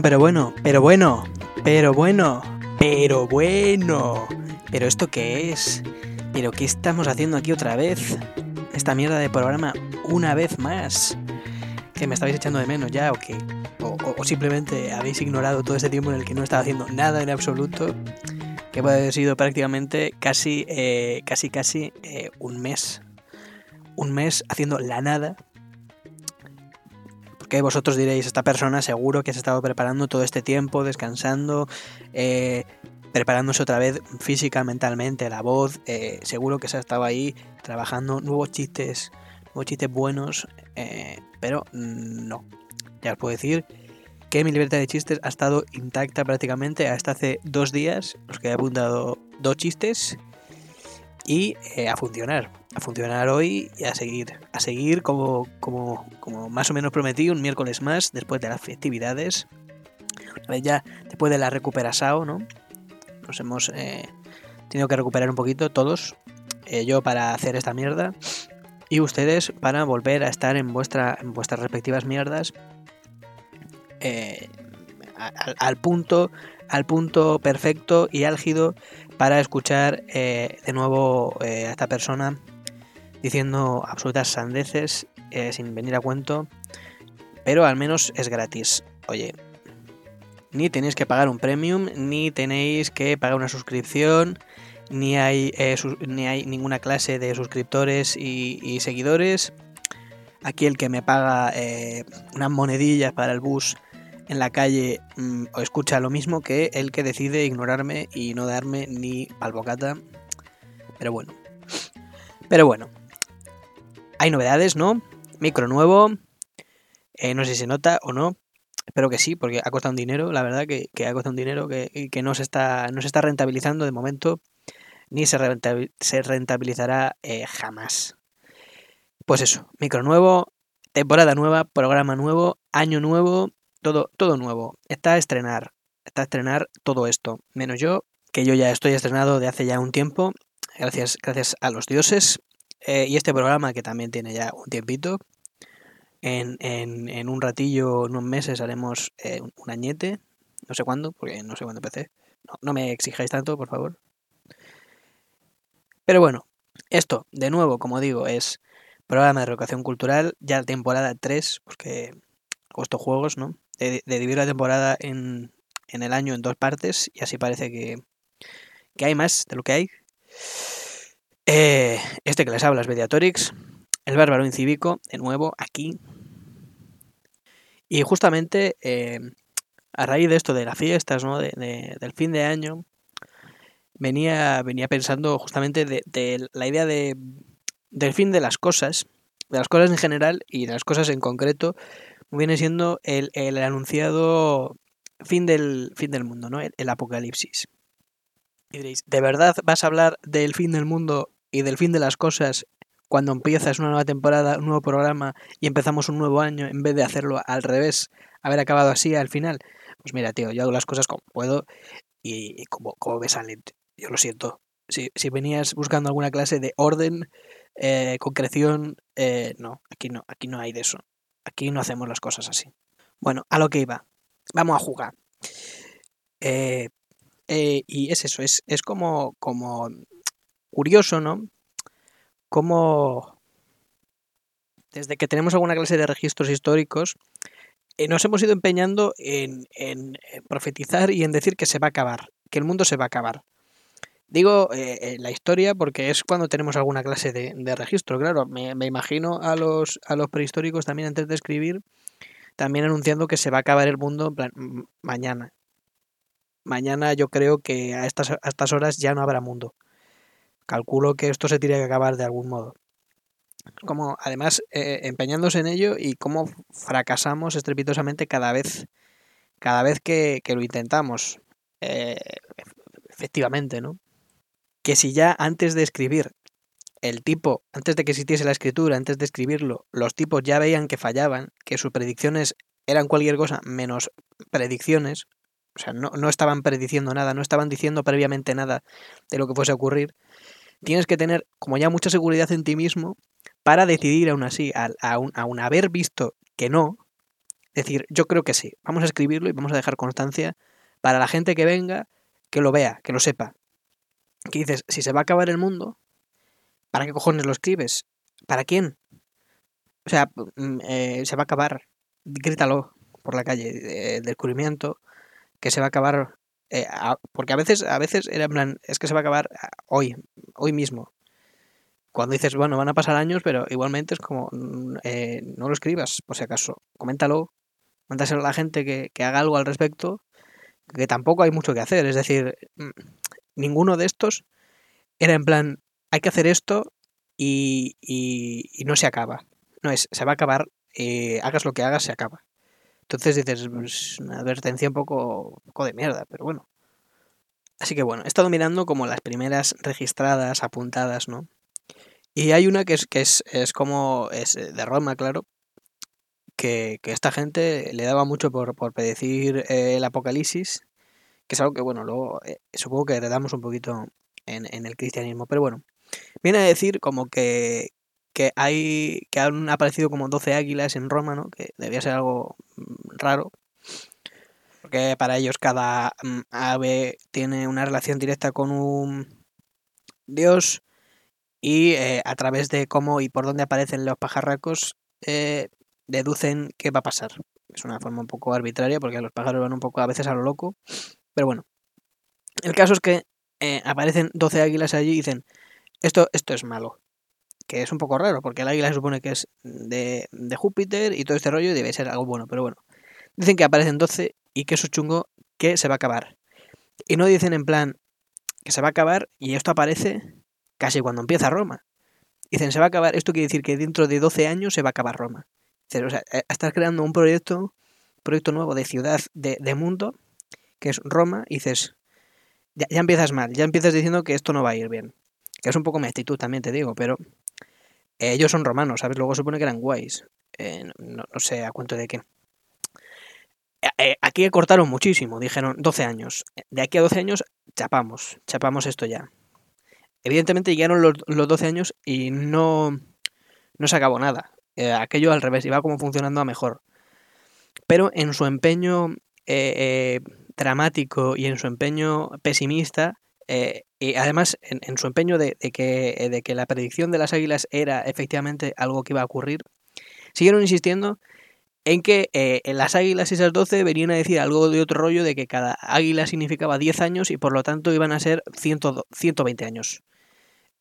Pero bueno, pero bueno, pero bueno, pero bueno, pero bueno. ¿Pero esto qué es? ¿Pero qué estamos haciendo aquí otra vez? Esta mierda de programa una vez más. ¿Que me estabais echando de menos ya o qué? O, simplemente habéis ignorado todo este tiempo en el que no estaba haciendo nada en absoluto. Que puede haber sido prácticamente casi, eh, casi, casi eh, un mes. Un mes haciendo la nada que vosotros diréis, esta persona seguro que se ha estado preparando todo este tiempo, descansando, eh, preparándose otra vez física, mentalmente, la voz, eh, seguro que se ha estado ahí trabajando nuevos chistes, nuevos chistes buenos, eh, pero no. Ya os puedo decir que mi libertad de chistes ha estado intacta prácticamente hasta hace dos días, los que he apuntado dos chistes y a funcionar a funcionar hoy y a seguir, a seguir como, como, como más o menos prometí, un miércoles más después de las festividades. Ya después de la recuperación, ¿no? Nos hemos eh, tenido que recuperar un poquito todos. Eh, yo para hacer esta mierda y ustedes para volver a estar en, vuestra, en vuestras respectivas mierdas eh, al, punto al punto perfecto y álgido para escuchar de nuevo a esta persona diciendo absolutas sandeces eh, sin venir a cuento, pero al menos es gratis. Oye, ni tenéis que pagar un premium, ni tenéis que pagar una suscripción, ni hay, eh, ni hay ninguna clase de suscriptores y, seguidores. Aquí el que me paga eh, unas monedillas para el bus en la calle mm, o escucha lo mismo que el que decide ignorarme y no darme ni palbocata. Pero bueno. Pero bueno, hay novedades, ¿no? Micro nuevo. Eh, no sé si se nota o no. Espero que sí, porque ha costado un dinero, la verdad que, ha costado un dinero que, que, no, se está, no se está rentabilizando de momento, ni se, rentabilizará eh, jamás. Pues eso, micro nuevo, temporada nueva, programa nuevo, año nuevo, todo, todo nuevo. Está a estrenar, está a estrenar todo esto, menos yo, que yo ya estoy estrenado de hace ya un tiempo, gracias, gracias a los dioses, eh, y este programa que también tiene ya un tiempito. En, en, un ratillo, en unos meses, haremos eh, un añete. No sé cuándo, porque no sé cuándo empecé. No, no me exijáis tanto, por favor. Pero bueno, esto, de nuevo, como digo, es programa de educación cultural, ya temporada 3, porque he juegos, ¿no? De, de, dividir la temporada en, en, el año en dos partes y así parece que, que hay más de lo que hay. Eh, este que les habla es Mediatorix, el bárbaro incívico, de nuevo aquí. Y justamente eh, a raíz de esto de las fiestas, ¿no? De, del fin de año, venía, venía pensando justamente de, la idea de, del fin de las cosas, de las cosas en general y de las cosas en concreto, viene siendo el, el anunciado fin del, fin del mundo, ¿no? el apocalipsis. Y diréis, ¿de verdad vas a hablar del fin del mundo y del fin de las cosas cuando empiezas una nueva temporada, un nuevo programa y empezamos un nuevo año en vez de hacerlo al revés, haber acabado así al final? Pues mira, tío, yo hago las cosas como puedo y, como, como me salen. Yo lo siento. Si, si venías buscando alguna clase de orden, eh, concreción, eh, no, aquí no, aquí no hay de eso. Aquí no hacemos las cosas así. Bueno, a lo que iba. Vamos a jugar. Eh, eh, y es eso, es, es como, como curioso, ¿no? Como desde que tenemos alguna clase de registros históricos, eh, nos hemos ido empeñando en, profetizar y en decir que se va a acabar, que el mundo se va a acabar. Digo eh, la historia porque es cuando tenemos alguna clase de, registro, claro. Me, imagino a los, prehistóricos también antes de escribir, también anunciando que se va a acabar el mundo mañana mañana yo creo que a estas horas ya no habrá mundo. Calculo que esto se tiene que acabar de algún modo. Como además eh, empeñándose en ello y cómo fracasamos estrepitosamente cada vez, cada vez que, lo intentamos. Eh, efectivamente, ¿no? Que si ya antes de escribir el tipo, antes de que existiese la escritura, antes de escribirlo, los tipos ya veían que fallaban, que sus predicciones eran cualquier cosa menos predicciones, o sea, no, no, estaban prediciendo nada, no estaban diciendo previamente nada de lo que fuese a ocurrir. Tienes que tener como ya mucha seguridad en ti mismo para decidir aún así, aún, haber visto que no, decir, yo creo que sí, vamos a escribirlo y vamos a dejar constancia para la gente que venga, que lo vea, que lo sepa. Que dices, si se va a acabar el mundo, ¿para qué cojones lo escribes? ¿Para quién? O sea, mm, eh, se va a acabar, grítalo por la calle, el descubrimiento, que se va a acabar, eh, porque a veces, a veces era en plan, es que se va a acabar hoy, hoy mismo. Cuando dices, bueno, van a pasar años, pero igualmente es como, mm, eh, no lo escribas, por si acaso, coméntalo, mándaselo a la gente que, haga algo al respecto, que tampoco hay mucho que hacer, es decir, mm, ninguno de estos era en plan, hay que hacer esto y, y, no se acaba. No es, se va a acabar, eh, hagas lo que hagas, se acaba. Entonces dices, pues, una advertencia un poco, poco de mierda, pero bueno. Así que bueno, he estado mirando como las primeras registradas, apuntadas, ¿no? Y hay una que es, que es, es como, es de Roma, claro, que, que, esta gente le daba mucho por, por predecir eh, el apocalipsis, que es algo que, bueno, luego eh, supongo que heredamos un poquito en, en, el cristianismo, pero bueno, viene a decir como que, que hay que han aparecido como 12 águilas en Roma, ¿no? Que debía ser algo mm, raro. Porque para ellos cada mm, ave tiene una relación directa con un dios y eh, a través de cómo y por dónde aparecen los pajarracos eh, deducen qué va a pasar. Es una forma un poco arbitraria porque los pájaros van un poco a veces a lo loco. Pero bueno, el caso es que eh, aparecen 12 águilas allí y dicen, esto, esto es malo que es un poco raro, porque el águila se supone que es de, de Júpiter y todo este rollo debe ser algo bueno, pero bueno. Dicen que aparecen 12 y que eso chungo que se va a acabar. Y no dicen en plan que se va a acabar y esto aparece casi cuando empieza Roma. Dicen, se va a acabar, esto quiere decir que dentro de 12 años se va a acabar Roma. O sea, eh, estás creando un proyecto, proyecto nuevo de ciudad, de, de mundo, que es Roma, y dices, ya, ya, empiezas mal, ya empiezas diciendo que esto no va a ir bien. Que es un poco mi actitud también, te digo, pero ellos son romanos, ¿sabes? Luego supone que eran guays. Eh, no, no, sé a cuento de qué. Eh, eh, aquí cortaron muchísimo, dijeron 12 años. De aquí a 12 años chapamos, chapamos esto ya. Evidentemente llegaron los, los 12 años y no, no se acabó nada. Aquello al revés, iba como funcionando a mejor. Pero en su empeño dramático y en su empeño pesimista, eh, y además, en, su empeño de, que, eh, de, que, la predicción de las águilas era efectivamente algo que iba a ocurrir, siguieron insistiendo en que eh, las águilas esas 12 venían a decir algo de otro rollo de que cada águila significaba 10 años y por lo tanto iban a ser 100, 120 años.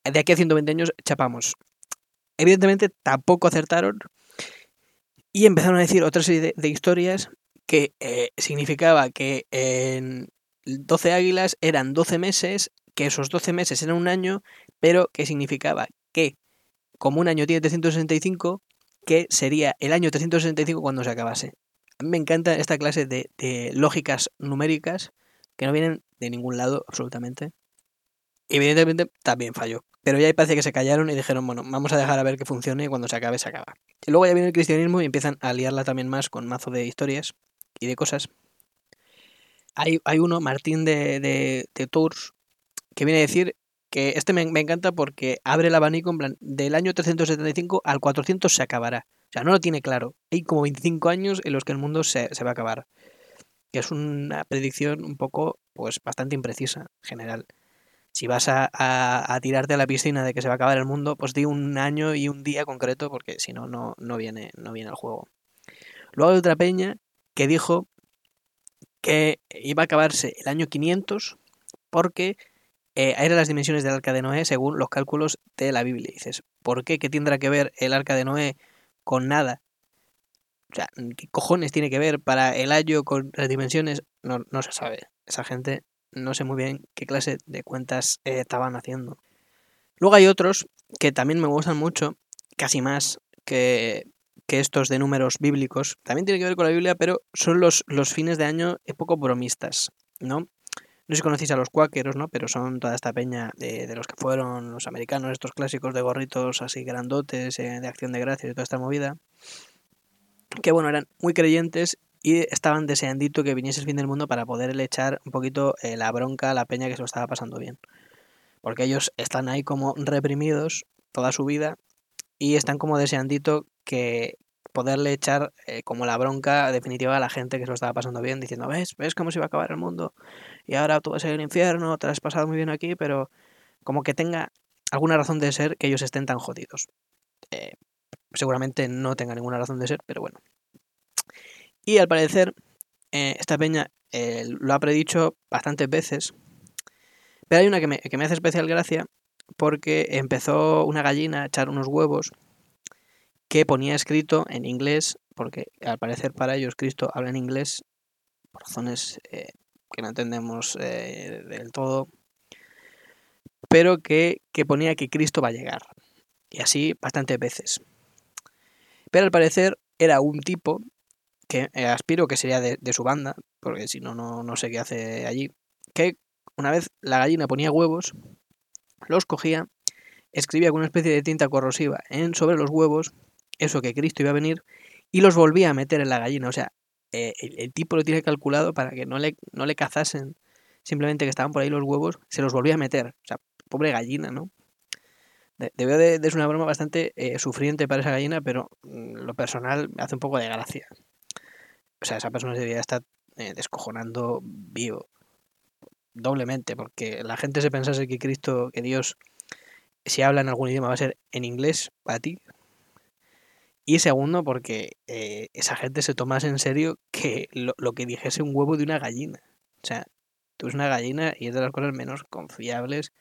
De aquí a 120 años chapamos. Evidentemente tampoco acertaron y empezaron a decir otra serie de, historias que significaba que en 12 águilas eran 12 meses, que esos 12 meses eran un año, pero que significaba que, como un año tiene 365, que sería el año 365 cuando se acabase. A mí me encanta esta clase de, lógicas numéricas que no vienen de ningún lado absolutamente. Evidentemente también falló. Pero ya parece que se callaron y dijeron, bueno, vamos a dejar a ver que funcione y cuando se acabe, se acaba. Y luego ya viene el cristianismo y empiezan a liarla también más con mazo de historias y de cosas hay, hay uno, Martín de, de, Tours, que viene a decir que este me, me, encanta porque abre el abanico en plan, del año 375 al 400 se acabará. O sea, no lo tiene claro. Hay como 25 años en los que el mundo se, se va a acabar. Es una predicción un poco, pues, bastante imprecisa, en general. Si vas a, a, a, tirarte a la piscina de que se va a acabar el mundo, pues di un año y un día concreto, porque si no, no, no viene, no viene al juego. Luego hay otra peña que dijo que iba a acabarse el año 500 porque eh, eran las dimensiones del arca de Noé según los cálculos de la Biblia. Dices, ¿por qué? ¿Qué tendrá que ver el arca de Noé con nada? O sea, ¿qué cojones tiene que ver para el año con las dimensiones? No, no se sabe. Esa gente no sé muy bien qué clase de cuentas eh, estaban haciendo. Luego hay otros que también me gustan mucho, casi más que que estos de números bíblicos. También tiene que ver con la Biblia, pero son los, los fines de año poco bromistas, ¿no? No sé si conocéis a los cuáqueros, ¿no? Pero son toda esta peña de, de, los que fueron los americanos, estos clásicos de gorritos así grandotes, eh, de acción de gracias y toda esta movida. Que bueno, eran muy creyentes y estaban deseandito que viniese el fin del mundo para poderle echar un poquito eh, la bronca a la peña que se lo estaba pasando bien. Porque ellos están ahí como reprimidos toda su vida y están como deseandito que poderle echar eh, como la bronca definitiva a la gente que se lo estaba pasando bien, diciendo, ¿ves? ¿Ves cómo se iba a acabar el mundo? Y ahora tú vas a ir al infierno, te has pasado muy bien aquí, pero como que tenga alguna razón de ser que ellos estén tan jodidos. Eh, seguramente no tenga ninguna razón de ser, pero bueno. Y al parecer, eh, esta peña lo ha predicho bastantes veces, pero hay una que me, que me hace especial gracia porque empezó una gallina a echar unos huevos que ponía escrito en inglés, porque al parecer para ellos Cristo habla en inglés por razones eh, que no entendemos eh, del todo, pero que, ponía que Cristo va a llegar. Y así bastantes veces. Pero al parecer era un tipo que eh, aspiro que sería de, de, su banda, porque si no, no sé qué hace allí, que una vez la gallina ponía huevos, los cogía, escribía con una especie de tinta corrosiva en, sobre los huevos eso que Cristo iba a venir y los volvía a meter en la gallina. O sea, eh, el, tipo lo tiene calculado para que no le, no le cazasen simplemente que estaban por ahí los huevos, se los volvía a meter. O sea, pobre gallina, ¿no? Debió de, de, ser una broma bastante eh, sufriente para esa gallina, pero mm, lo personal me hace un poco de gracia. O sea, esa persona se debería estar eh, descojonando vivo. Doblemente, porque la gente se pensase que Cristo, que Dios, si habla en algún idioma va a ser en inglés para ti, y segundo, porque eh, esa gente se tomase en serio que lo, que dijese un huevo de una gallina. O sea, tú eres una gallina y es de las cosas menos confiables.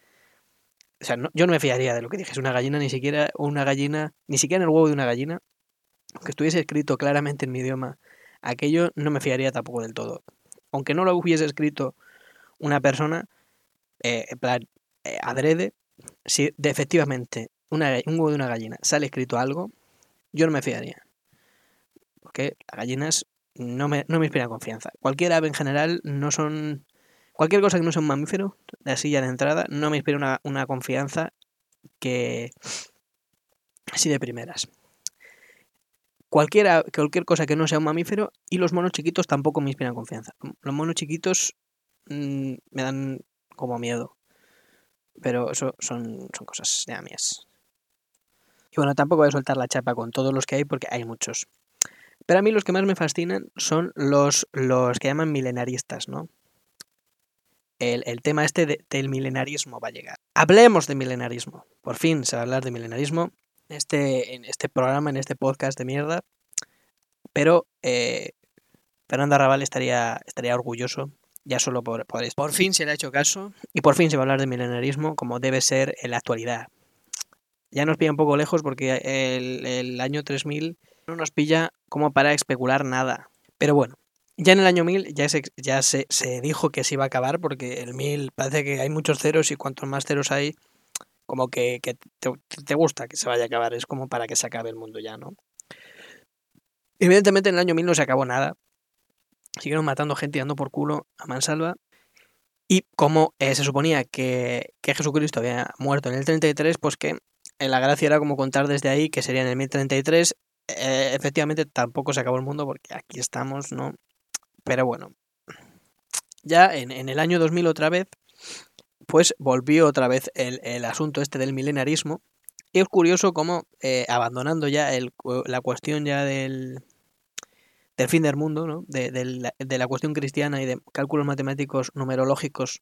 O sea, yo no me fiaría de lo que dijese una gallina, ni siquiera una gallina, ni siquiera en el huevo de una gallina. Aunque estuviese escrito claramente en mi idioma, aquello no me fiaría tampoco del todo. Aunque no lo hubiese escrito una persona, eh, plan, eh, adrede, si de, efectivamente una, un huevo de una gallina sale escrito algo, yo no me fiaría. Porque las gallinas no me, no me inspiran confianza. Cualquier ave en general no son... Cualquier cosa que no sea un mamífero, así ya de entrada, no me inspira una, confianza que... Así de primeras. Cualquiera, cualquier cosa que no sea un mamífero y los monos chiquitos tampoco me inspiran confianza. Los monos chiquitos mm, me dan como miedo. Pero eso son, son cosas de mías. Y bueno, tampoco voy a soltar la chapa con todos los que hay porque hay muchos. Pero a mí los que más me fascinan son los, los que llaman milenaristas, ¿no? El, tema este del milenarismo va a llegar. Hablemos de milenarismo. Por fin se va a hablar de milenarismo este, en este programa, en este podcast de mierda. Pero eh, Fernando Arrabal estaría, estaría orgulloso ya solo por, por esto. Por fin se le ha hecho caso y por fin se va a hablar de milenarismo como debe ser en la actualidad ya nos pilla un poco lejos porque el, año 3000 no nos pilla como para especular nada. Pero bueno, ya en el año 1000 ya, se, ya se, dijo que se iba a acabar porque el 1000 parece que hay muchos ceros y cuantos más ceros hay, como que, te, gusta que se vaya a acabar. Es como para que se acabe el mundo ya, ¿no? Evidentemente en el año 1000 no se acabó nada. Siguieron matando gente y dando por culo a mansalva. Y como eh, se suponía que, que, Jesucristo había muerto en el 33, pues que la gracia era como contar desde ahí, que sería en el 1033. Eh, efectivamente, tampoco se acabó el mundo porque aquí estamos, ¿no? Pero bueno, ya en, el año 2000 otra vez, pues volvió otra vez el, asunto este del milenarismo. Y es curioso cómo, eh, abandonando ya la cuestión ya del, del fin del mundo, ¿no? de, la, de, la, cuestión cristiana y de cálculos matemáticos numerológicos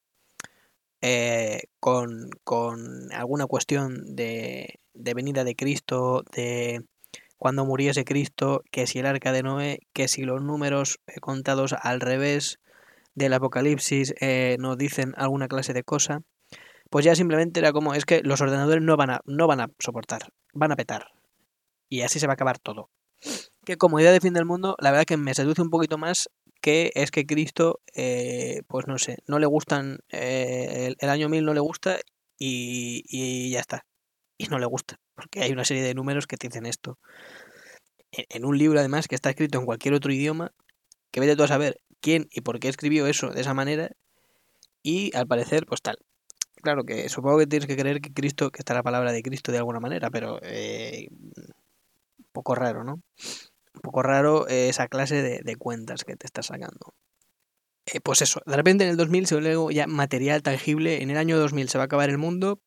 eh, con, con, alguna cuestión de, de, venida de Cristo, de cuando muriese Cristo, que si el arca de Noé, que si los números eh, contados al revés del Apocalipsis eh, nos dicen alguna clase de cosa, pues ya simplemente era como, es que los ordenadores no van a, no van a soportar, van a petar. Y así se va a acabar todo. Que como idea de fin del mundo, la verdad que me seduce un poquito más que es que Cristo, eh, pues no sé, no le gustan, eh, el, año 1000 no le gusta y, ya está. Y no le gusta, porque hay una serie de números que te dicen esto. En, un libro además que está escrito en cualquier otro idioma, que vete tú a saber quién y por qué escribió eso de esa manera, y al parecer, pues tal. Claro que supongo que tienes que creer que Cristo, que está la palabra de Cristo de alguna manera, pero eh, un poco raro, ¿no? Un poco raro eh, esa clase de, cuentas que te está sacando. Eh, pues eso, de repente en el 2000 se luego ya material tangible, en el año 2000 se va a acabar el mundo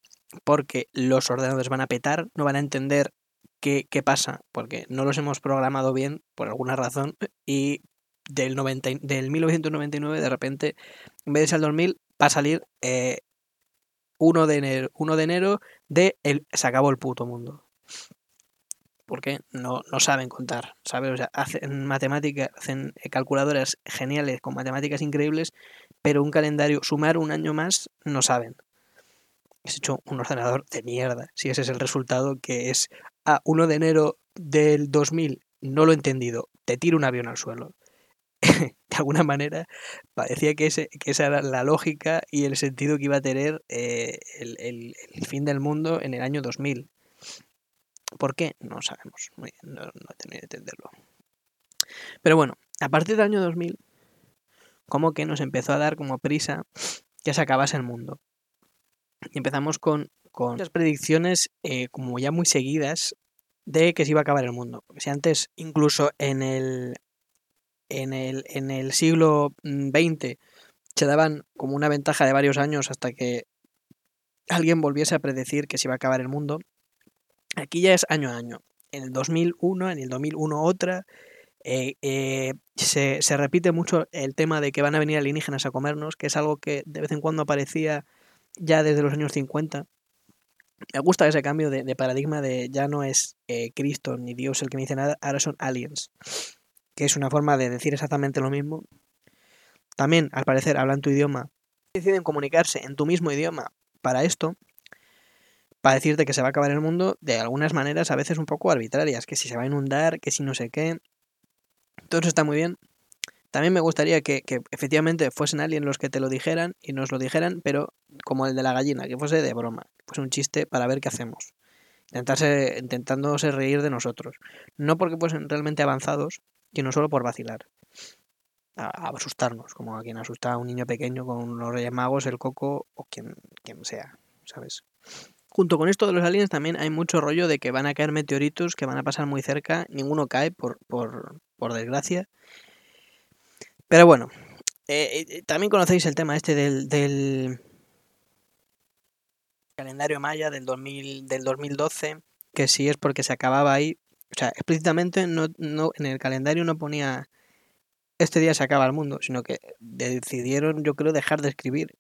porque los ordenadores van a petar, no van a entender qué, qué pasa, porque no los hemos programado bien por alguna razón y del, 90, del 1999 de repente, en vez de ser el 2000, va a salir eh, 1 de enero, 1 de enero de el, se acabó el puto mundo. Porque no, no saben contar, ¿sabes? O sea, hacen matemáticas, hacen calculadoras geniales con matemáticas increíbles, pero un calendario, sumar un año más, no saben. Es hecho un ordenador de mierda, si ese es el resultado que es a 1 de enero del 2000, no lo he entendido, te tiro un avión al suelo. de alguna manera parecía que, ese, que esa era la lógica y el sentido que iba a tener eh, el, el, el, fin del mundo en el año 2000. ¿Por qué? No sabemos. Muy no, no he tenido que entenderlo. Pero bueno, a partir del año 2000, como que nos empezó a dar como prisa que se acabase el mundo. Y empezamos con, con muchas predicciones eh, como ya muy seguidas de que se iba a acabar el mundo. Porque si antes, incluso en el, en el, en el siglo XX, se daban como una ventaja de varios años hasta que alguien volviese a predecir que se iba a acabar el mundo, aquí ya es año a año. En el 2001, en el 2001 otra, eh, eh, se, se, repite mucho el tema de que van a venir alienígenas a comernos, que es algo que de vez en cuando aparecía ya desde los años 50. Me gusta ese cambio de, paradigma de ya no es eh, Cristo ni Dios el que me dice nada, ahora son aliens, que es una forma de decir exactamente lo mismo. También, al parecer, hablan tu idioma, deciden comunicarse en tu mismo idioma para esto, para decirte que se va a acabar el mundo de algunas maneras a veces un poco arbitrarias, que si se va a inundar, que si no sé qué. Todo eso está muy bien, también me gustaría que, que, efectivamente fuesen alguien los que te lo dijeran y nos lo dijeran, pero como el de la gallina, que fuese de broma, fuese un chiste para ver qué hacemos. Intentarse, intentándose reír de nosotros. No porque fuesen realmente avanzados, sino solo por vacilar. A, a asustarnos, como a quien asusta a un niño pequeño con los Reyes Magos, el Coco o quien, quien sea, ¿sabes? Junto con esto de los aliens también hay mucho rollo de que van a caer meteoritos que van a pasar muy cerca, ninguno cae por, por, por desgracia, pero bueno, eh, eh, también conocéis el tema este del, del calendario maya del, 2000, del 2012, que si es porque se acababa ahí, o sea, explícitamente no, no, en el calendario no ponía este día se acaba el mundo, sino que decidieron, yo creo, dejar de escribir,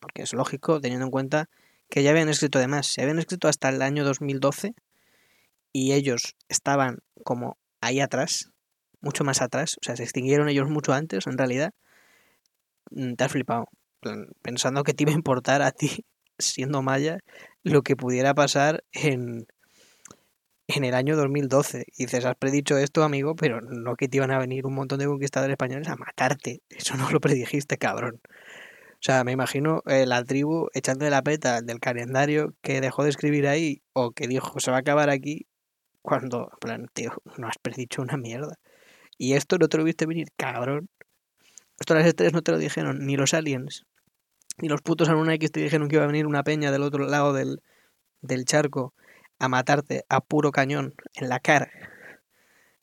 porque es lógico, teniendo en cuenta que ya habían escrito de más, se habían escrito hasta el año 2012 y ellos estaban como ahí atrás, mucho más atrás, o sea, se extinguieron ellos mucho antes, en realidad, mm, te has flipado, pensando que te iba a importar a ti, siendo maya, lo que pudiera pasar en, en el año 2012. Y dices, has predicho esto, amigo, pero no que te iban a venir un montón de conquistadores españoles a matarte. Eso no lo predijiste, cabrón. O sea, me imagino eh, la tribu echando la peta del calendario que dejó de escribir ahí o que dijo se va a acabar aquí cuando, en plan, tío, no has predicho una mierda. Y esto no te lo viste venir, cabrón. Esto las estrellas no te lo dijeron, ni los aliens. Ni los putos X te dijeron que iba a venir una peña del otro lado del, del charco a matarte a puro cañón en la cara.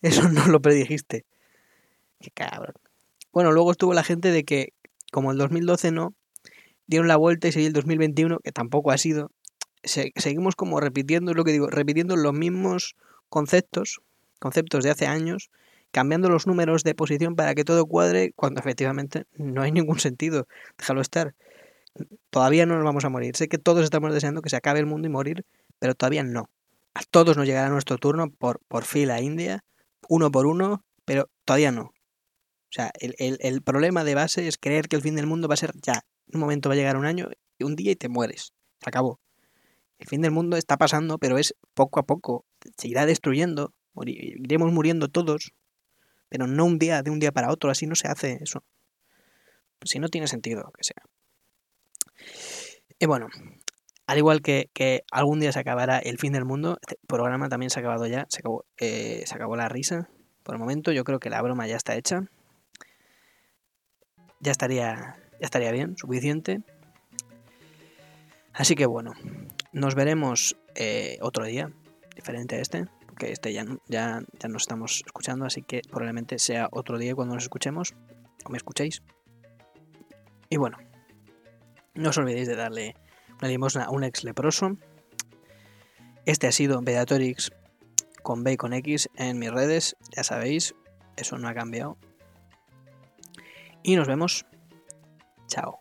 Eso no lo predijiste. Qué cabrón. Bueno, luego estuvo la gente de que, como el 2012 no, dieron la vuelta y seguí el 2021, que tampoco ha sido. Se, seguimos como repitiendo, lo que digo, repitiendo los mismos conceptos, conceptos de hace años, cambiando los números de posición para que todo cuadre cuando efectivamente no hay ningún sentido. Déjalo estar. Todavía no nos vamos a morir. Sé que todos estamos deseando que se acabe el mundo y morir, pero todavía no. A todos nos llegará nuestro turno por, por fila india, uno por uno, pero todavía no. O sea, el, el, el, problema de base es creer que el fin del mundo va a ser ya. Un momento va a llegar un año, un día y te mueres. Se acabó. El fin del mundo está pasando, pero es poco a poco. Se irá destruyendo. Iremos muriendo todos pero no un día de un día para otro, así no se hace eso. Si no tiene sentido que sea. Y bueno, al igual que, que, algún día se acabará el fin del mundo, este programa también se ha acabado ya, se acabó, eh, se acabó la risa. Por el momento yo creo que la broma ya está hecha. Ya estaría, ya estaría bien, suficiente. Así que bueno, nos veremos eh, otro día, diferente a este que este ya, ya, ya nos estamos escuchando, así que probablemente sea otro día cuando nos escuchemos, o me escuchéis. Y bueno, no os olvidéis de darle una limosna a un ex leproso. Este ha sido Bedatorix con B y con X en mis redes, ya sabéis, eso no ha cambiado. Y nos vemos. Chao.